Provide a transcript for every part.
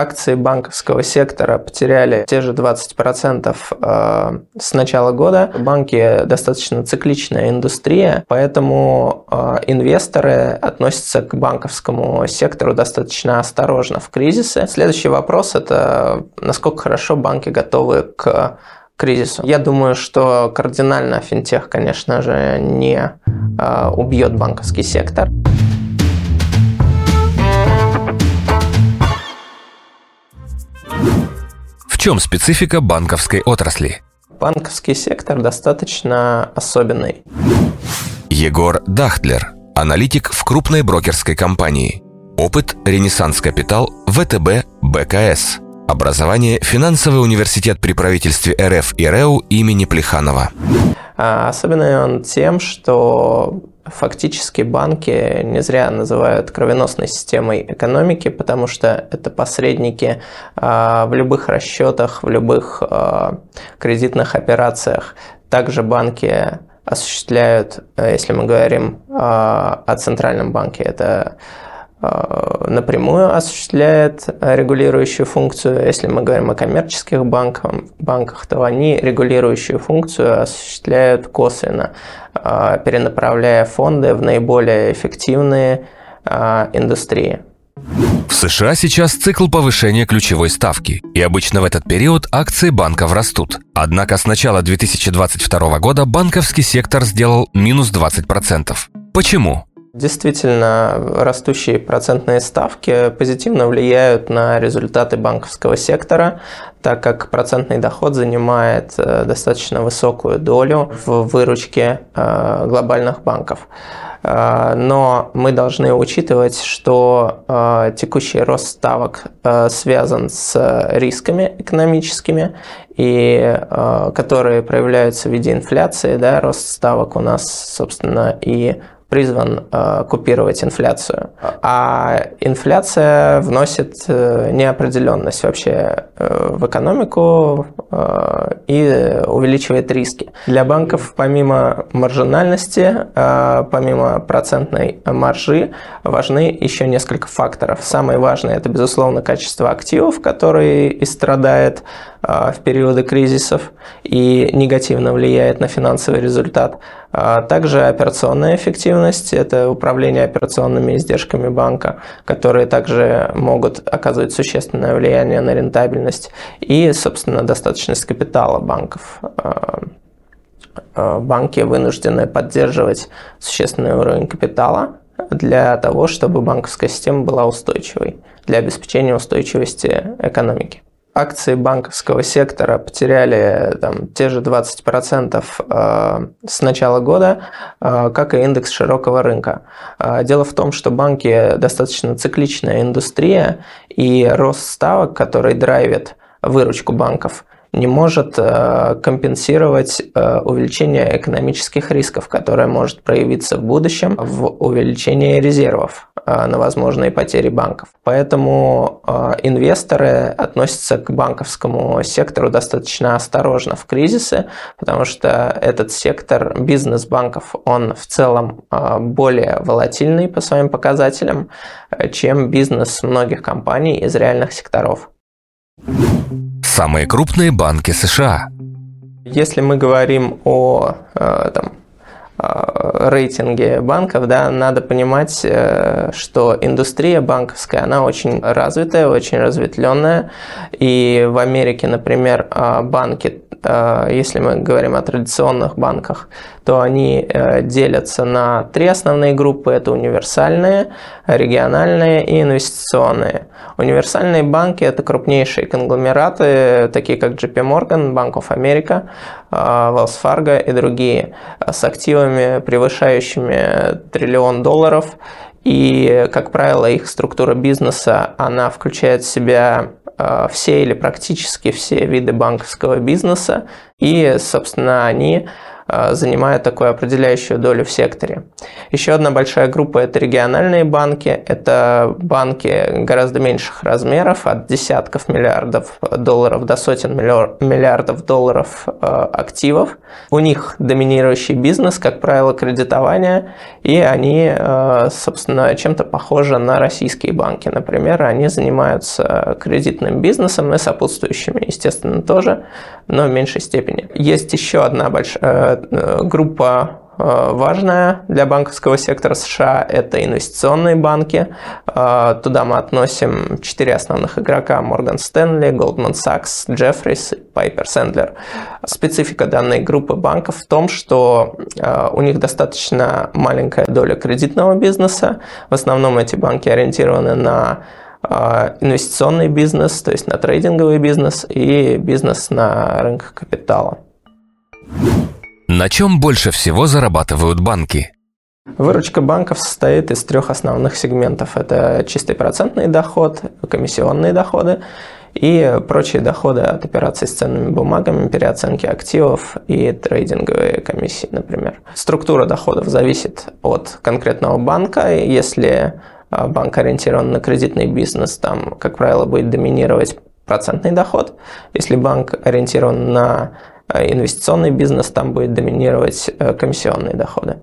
акции банковского сектора потеряли те же 20% э, с начала года. Банки достаточно цикличная индустрия, поэтому э, инвесторы относятся к банковскому сектору достаточно осторожно в кризисы. Следующий вопрос – это насколько хорошо банки готовы к кризису. Я думаю, что кардинально финтех, конечно же, не э, убьет банковский сектор. Чем специфика банковской отрасли? Банковский сектор достаточно особенный. Егор Дахтлер, аналитик в крупной брокерской компании. Опыт «Ренессанс Капитал», ВТБ, БКС. Образование «Финансовый университет при правительстве РФ и РЭУ имени Плеханова». А особенный он тем, что Фактически банки не зря называют кровеносной системой экономики, потому что это посредники а, в любых расчетах, в любых а, кредитных операциях. Также банки осуществляют, если мы говорим а, о центральном банке, это Э, напрямую осуществляет регулирующую функцию. Если мы говорим о коммерческих банках, банках то они регулирующую функцию осуществляют косвенно, э, перенаправляя фонды в наиболее эффективные э, индустрии. В США сейчас цикл повышения ключевой ставки, и обычно в этот период акции банков растут. Однако с начала 2022 года банковский сектор сделал минус 20%. Почему? Действительно, растущие процентные ставки позитивно влияют на результаты банковского сектора, так как процентный доход занимает э, достаточно высокую долю в выручке э, глобальных банков. Э, но мы должны учитывать, что текущий рост ставок связан с рисками экономическими, и которые проявляются в виде инфляции. Да, рост ставок у нас, собственно, и призван э, купировать инфляцию. А инфляция вносит э, неопределенность вообще э, в экономику и увеличивает риски. Для банков помимо маржинальности, помимо процентной маржи, важны еще несколько факторов. Самый важный – это, безусловно, качество активов, которые и страдает в периоды кризисов и негативно влияет на финансовый результат. А также операционная эффективность – это управление операционными издержками банка, которые также могут оказывать существенное влияние на рентабельность и, собственно, достаточность капитала банков. А, а, банки вынуждены поддерживать существенный уровень капитала для того, чтобы банковская система была устойчивой, для обеспечения устойчивости экономики акции банковского сектора потеряли там, те же 20% э, с начала года, э, как и индекс широкого рынка. Э, дело в том, что банки достаточно цикличная индустрия, и рост ставок, который драйвит выручку банков, не может компенсировать увеличение экономических рисков, которое может проявиться в будущем в увеличении резервов на возможные потери банков. Поэтому инвесторы относятся к банковскому сектору достаточно осторожно в кризисы, потому что этот сектор бизнес банков, он в целом более волатильный по своим показателям, чем бизнес многих компаний из реальных секторов. Самые крупные банки США. Если мы говорим о э, там, э, рейтинге банков, да, надо понимать, э, что индустрия банковская, она очень развитая, очень разветвленная. И в Америке, например, банки Э, если мы говорим о традиционных банках, то они э, делятся на три основные группы. Это универсальные, региональные и инвестиционные. Универсальные банки – это крупнейшие конгломераты, такие как JP Morgan, Bank of America, э, Wells Fargo и другие, с активами, превышающими триллион долларов. И, как правило, их структура бизнеса, она включает в себя Э, все или практически все виды банковского бизнеса. И, собственно, они Э, занимают такую определяющую долю в секторе. Еще одна большая группа – это региональные банки. Это банки гораздо меньших размеров, от десятков миллиардов долларов до сотен миллиардов долларов э, активов. У них доминирующий бизнес, как правило, кредитование, и они, э, собственно, чем-то похожи на российские банки. Например, они занимаются кредитным бизнесом и сопутствующими, естественно, тоже, но в меньшей степени. Есть еще одна большая Э, группа э, важная для банковского сектора США – это инвестиционные банки. Э, туда мы относим четыре основных игрока – Morgan Stanley, Goldman Sachs, Jeffries и Piper Sandler. Специфика данной группы банков в том, что у них достаточно маленькая доля кредитного бизнеса. В основном эти банки ориентированы на инвестиционный бизнес, то есть на трейдинговый бизнес и бизнес на рынках капитала. На чем больше всего зарабатывают банки? Выручка банков состоит из трех основных сегментов. Это чистый процентный доход, комиссионные доходы и прочие доходы от операций с ценными бумагами, переоценки активов и трейдинговые комиссии, например. Структура доходов зависит от конкретного банка. Если а, банк ориентирован на кредитный бизнес, там, как правило, будет доминировать процентный доход. Если банк ориентирован на инвестиционный бизнес, там будет доминировать э, комиссионные доходы.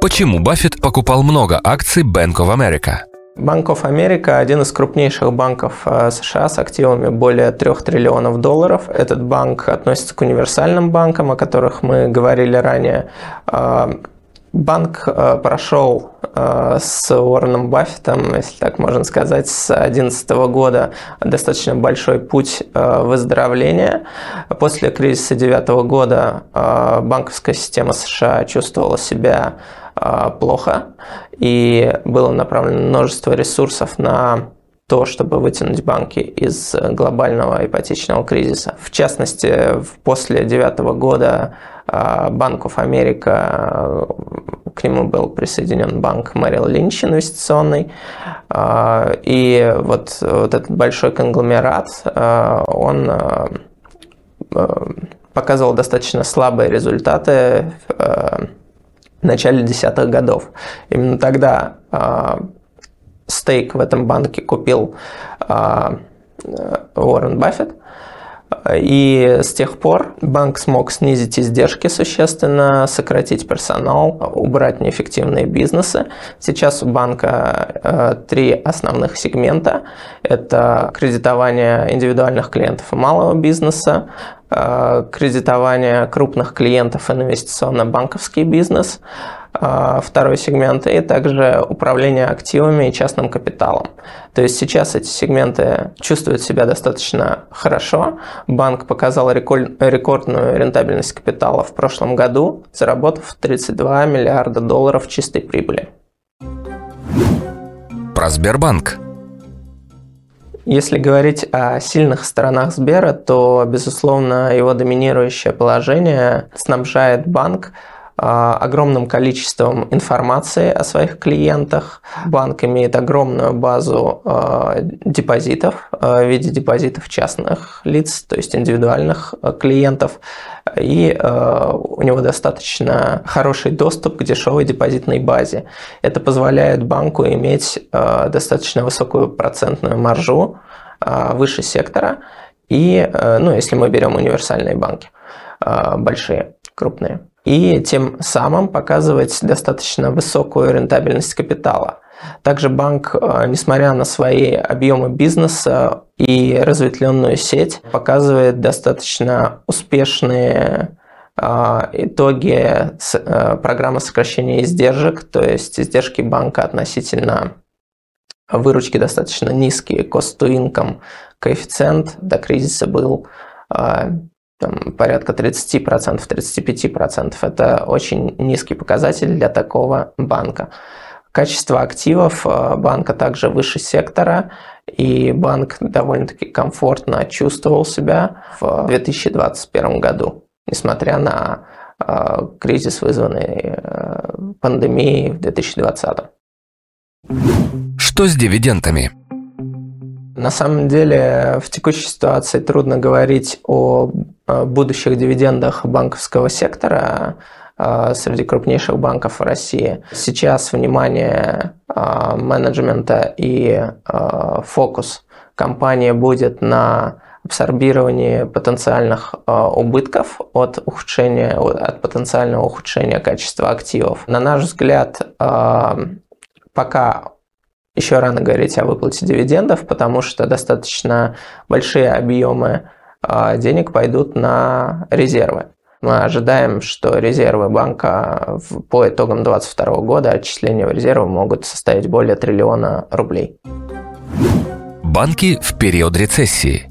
Почему Баффет покупал много акций Bank of America? Bank of America – один из крупнейших банков э, США с активами более 3 триллионов долларов. Этот банк относится к универсальным банкам, о которых мы говорили ранее. Банк э, прошел э, с Уорреном Баффетом, если так можно сказать, с 2011 года достаточно большой путь э, выздоровления. После кризиса 2009 года банковская система США чувствовала себя плохо, и было направлено множество ресурсов на то, чтобы вытянуть банки из глобального ипотечного кризиса. В частности, после 2009 года Банков Америка, к нему был присоединен банк Мэрил Линч инвестиционный. И вот, вот этот большой конгломерат, он показывал достаточно слабые результаты в начале десятых годов. Именно тогда стейк в этом банке купил а, Уоррен Баффет. И с тех пор банк смог снизить издержки существенно, сократить персонал, убрать неэффективные бизнесы. Сейчас у банка э, три основных сегмента. Это кредитование индивидуальных клиентов и малого бизнеса, э, кредитование крупных клиентов инвестиционно-банковский бизнес – а, второй сегмент, и также управление активами и частным капиталом. То есть сейчас эти сегменты чувствуют себя достаточно хорошо. Банк показал рекордную рентабельность капитала в прошлом году, заработав 32 миллиарда долларов чистой прибыли. Про Сбербанк. Если говорить о сильных сторонах Сбера, то, безусловно, его доминирующее положение снабжает банк а, огромным количеством информации о своих клиентах. Банк имеет огромную базу а, депозитов а, в виде депозитов частных лиц, то есть индивидуальных клиентов. И у него достаточно хороший доступ к дешевой депозитной базе. Это позволяет банку иметь достаточно высокую процентную маржу выше сектора. И, ну, если мы берем универсальные банки, большие, крупные и тем самым показывать достаточно высокую рентабельность капитала. Также банк, э, несмотря на свои объемы бизнеса и разветвленную сеть, показывает достаточно успешные э, итоги э, программы сокращения издержек, то есть издержки банка относительно выручки достаточно низкие, cost to income коэффициент до кризиса был там, порядка 30%, 35%. Это очень низкий показатель для такого банка. Качество активов э, банка также выше сектора, и банк довольно-таки комфортно чувствовал себя в 2021 году, несмотря на э, кризис, вызванный э, пандемией в 2020. Что с дивидендами? На самом деле в текущей ситуации трудно говорить о будущих дивидендах банковского сектора среди крупнейших банков России. Сейчас внимание менеджмента и фокус компании будет на абсорбировании потенциальных убытков от ухудшения, от потенциального ухудшения качества активов. На наш взгляд, пока еще рано говорить о выплате дивидендов, потому что достаточно большие объемы а, денег пойдут на резервы. Мы ожидаем, что резервы банка по итогам 2022 года отчисления в резервы могут составить более триллиона рублей. Банки в период рецессии.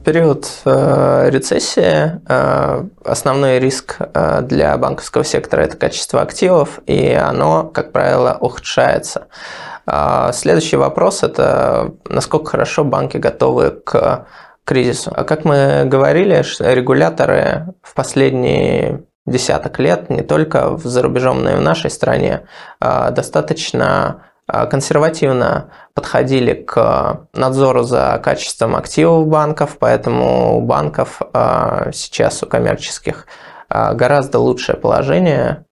В период э, рецессии э, основной риск э, для банковского сектора – это качество активов, и оно, как правило, ухудшается. А, следующий вопрос – это насколько хорошо банки готовы к кризису. А как мы говорили, регуляторы в последние десяток лет, не только за рубежом, но и в нашей стране, а, достаточно консервативно подходили к надзору за качеством активов банков, поэтому у банков сейчас, у коммерческих, гораздо лучшее положение,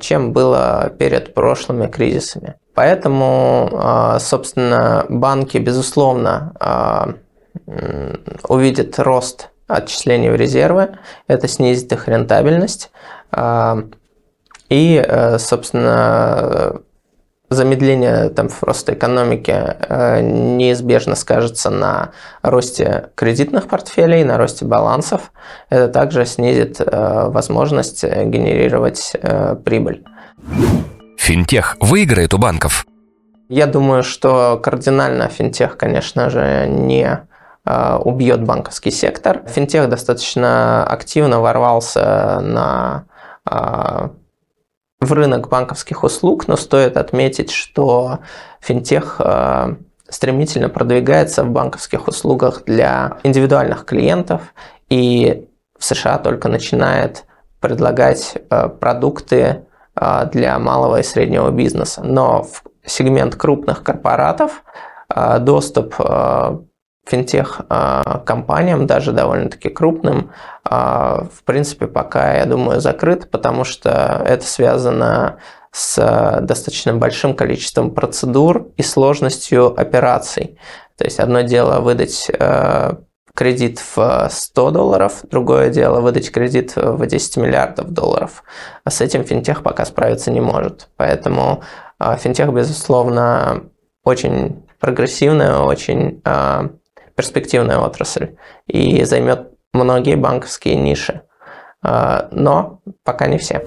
чем было перед прошлыми кризисами. Поэтому, а, собственно, банки, безусловно, а, увидят рост отчислений в резервы, это снизит их рентабельность. А, и, э, собственно, замедление там, роста экономики э, неизбежно скажется на росте кредитных портфелей, на росте балансов. Это также снизит э, возможность генерировать прибыль. Финтех выиграет у банков? Я думаю, что кардинально финтех, конечно же, не убьет банковский сектор. Финтех достаточно активно ворвался на, а, в рынок банковских услуг, но стоит отметить, что финтех а, стремительно продвигается в банковских услугах для индивидуальных клиентов и в США только начинает предлагать продукты для малого и среднего бизнеса. Но в сегмент крупных корпоратов доступ финтех-компаниям, даже довольно-таки крупным, в принципе, пока, я думаю, закрыт, потому что это связано с достаточно большим количеством процедур и сложностью операций. То есть одно дело выдать кредит в 100 долларов, другое дело выдать кредит в 10 миллиардов долларов. А с этим финтех пока справиться не может. Поэтому а, финтех, безусловно, очень прогрессивная, очень а, перспективная отрасль и займет многие банковские ниши. А, но пока не все.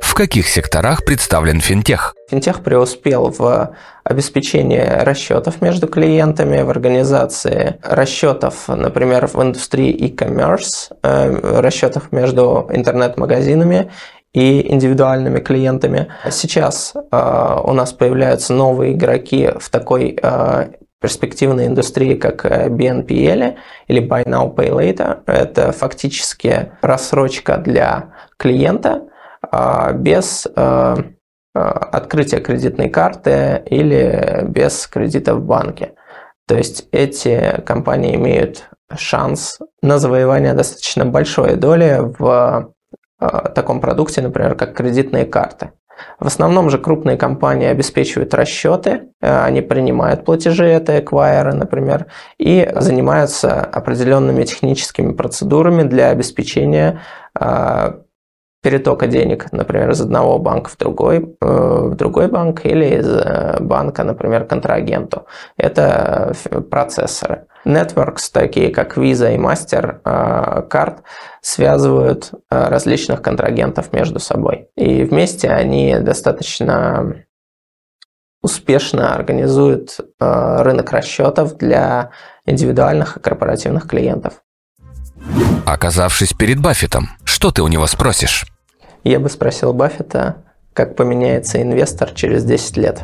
В каких секторах представлен финтех? Финтех преуспел в обеспечении расчетов между клиентами, в организации расчетов, например, в индустрии e-commerce, э, расчетов между интернет-магазинами и индивидуальными клиентами. Сейчас э, у нас появляются новые игроки в такой э, перспективной индустрии, как BNPL или Buy Now Pay Later. Это фактически рассрочка для клиента, а, без а, а, открытия кредитной карты или без кредита в банке. То есть эти компании имеют шанс на завоевание достаточно большой доли в таком продукте, например, как кредитные карты. В основном же крупные компании обеспечивают расчеты, они принимают платежи, это эквайеры, например, и занимаются определенными техническими процедурами для обеспечения перетока денег, например, из одного банка в другой, э, в другой банк или из э, банка, например, контрагенту. Это процессоры. Networks, такие как Visa и MasterCard, связывают э, различных контрагентов между собой. И вместе они достаточно успешно организуют рынок расчетов для индивидуальных и корпоративных клиентов. Оказавшись перед Баффетом, что ты у него спросишь? Я бы спросил Баффета, как поменяется инвестор через 10 лет.